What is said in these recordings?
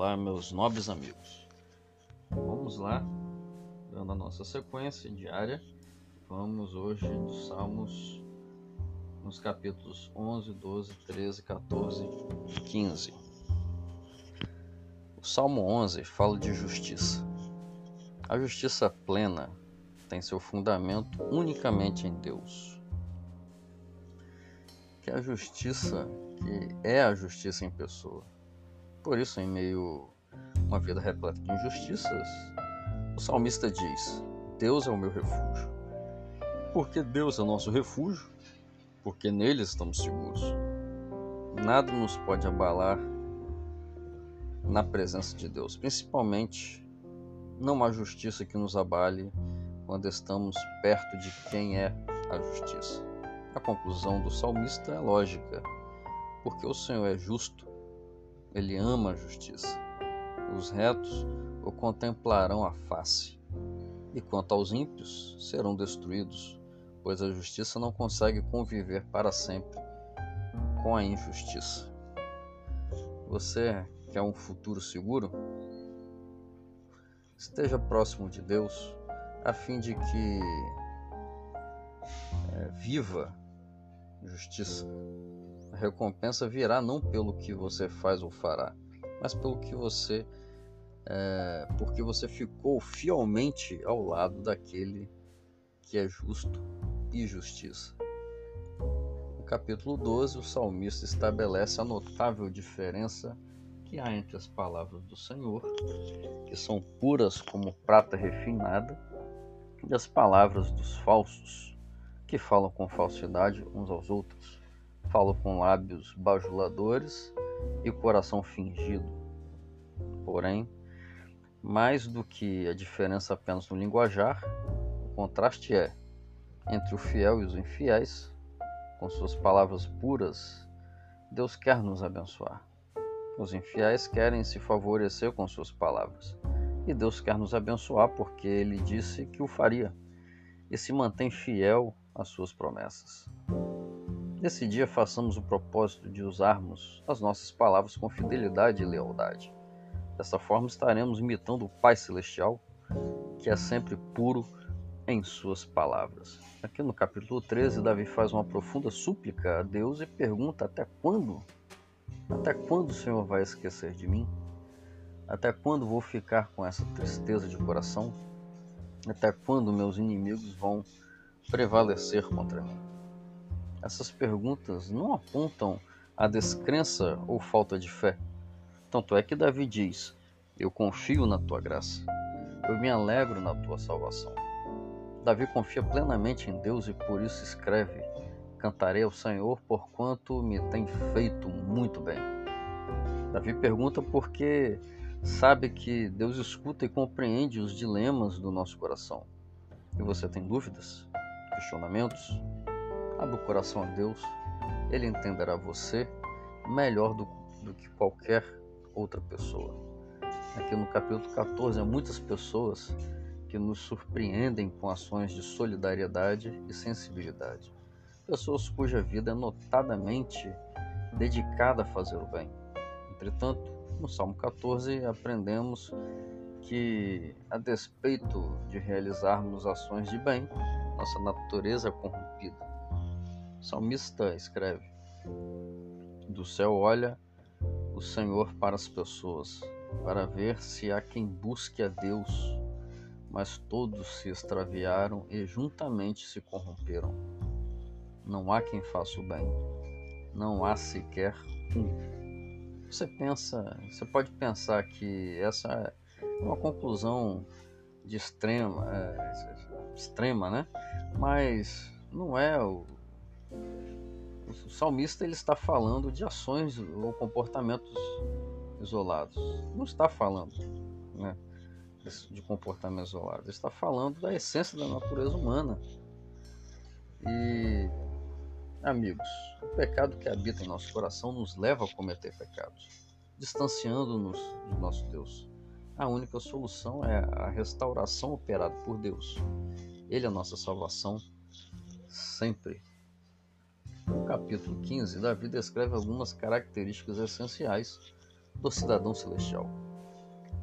Olá, meus nobres amigos. Vamos lá, dando a nossa sequência diária. Vamos hoje dos Salmos, nos capítulos 11, 12, 13, 14 e 15. O Salmo 11 fala de justiça. A justiça plena tem seu fundamento unicamente em Deus. Que a justiça, que é a justiça em pessoa, por isso, em meio a uma vida repleta de injustiças, o salmista diz: Deus é o meu refúgio. Porque Deus é o nosso refúgio, porque nele estamos seguros. Nada nos pode abalar na presença de Deus, principalmente não há justiça que nos abale quando estamos perto de quem é a justiça. A conclusão do salmista é lógica, porque o Senhor é justo ele ama a justiça. Os retos o contemplarão a face. E quanto aos ímpios, serão destruídos, pois a justiça não consegue conviver para sempre com a injustiça. Você quer um futuro seguro? Esteja próximo de Deus, a fim de que é, viva justiça recompensa virá não pelo que você faz ou fará, mas pelo que você é, porque você ficou fielmente ao lado daquele que é justo e justiça. No capítulo 12, o salmista estabelece a notável diferença que há entre as palavras do Senhor, que são puras como prata refinada, e as palavras dos falsos, que falam com falsidade uns aos outros. Falo com lábios bajuladores e coração fingido. Porém, mais do que a diferença apenas no linguajar, o contraste é entre o fiel e os infiéis, com suas palavras puras, Deus quer nos abençoar. Os infiéis querem se favorecer com suas palavras, e Deus quer nos abençoar porque ele disse que o faria e se mantém fiel às suas promessas. Nesse dia, façamos o propósito de usarmos as nossas palavras com fidelidade e lealdade. Dessa forma, estaremos imitando o Pai Celestial, que é sempre puro em suas palavras. Aqui no capítulo 13, Davi faz uma profunda súplica a Deus e pergunta: Até quando? Até quando o Senhor vai esquecer de mim? Até quando vou ficar com essa tristeza de coração? Até quando meus inimigos vão prevalecer contra mim? Essas perguntas não apontam a descrença ou falta de fé. Tanto é que Davi diz: Eu confio na tua graça, eu me alegro na tua salvação. Davi confia plenamente em Deus e por isso escreve: Cantarei ao Senhor porquanto me tem feito muito bem. Davi pergunta porque sabe que Deus escuta e compreende os dilemas do nosso coração. E você tem dúvidas, questionamentos? Abra o coração a Deus, Ele entenderá você melhor do, do que qualquer outra pessoa. Aqui no capítulo 14, há muitas pessoas que nos surpreendem com ações de solidariedade e sensibilidade. Pessoas cuja vida é notadamente dedicada a fazer o bem. Entretanto, no Salmo 14 aprendemos que, a despeito de realizarmos ações de bem, nossa natureza é corrompida salmista escreve: Do céu olha o Senhor para as pessoas, para ver se há quem busque a Deus, mas todos se extraviaram e juntamente se corromperam. Não há quem faça o bem, não há sequer um. Você pensa, você pode pensar que essa é uma conclusão de extrema, é, extrema, né? Mas não é o o salmista ele está falando de ações ou comportamentos isolados. Não está falando né, de comportamentos isolados. Ele está falando da essência da natureza humana. E, amigos, o pecado que habita em nosso coração nos leva a cometer pecados, distanciando-nos de nosso Deus. A única solução é a restauração operada por Deus. Ele é a nossa salvação sempre no capítulo 15, Davi descreve algumas características essenciais do cidadão celestial.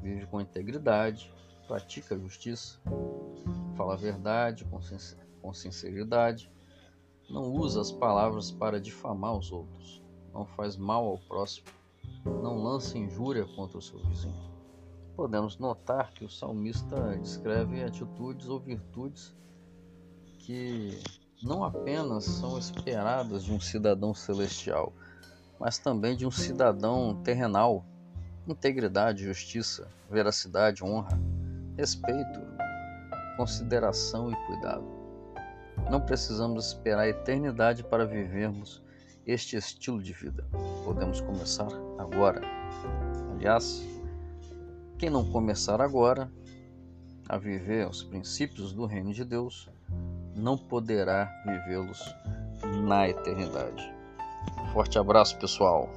vive com integridade, pratica a justiça, fala a verdade com sinceridade, não usa as palavras para difamar os outros, não faz mal ao próximo, não lança injúria contra o seu vizinho. Podemos notar que o salmista descreve atitudes ou virtudes que não apenas são esperadas de um cidadão celestial, mas também de um cidadão terrenal. Integridade, justiça, veracidade, honra, respeito, consideração e cuidado. Não precisamos esperar a eternidade para vivermos este estilo de vida. Podemos começar agora. Aliás, quem não começar agora a viver os princípios do reino de Deus, não poderá vivê-los na eternidade. Forte abraço, pessoal.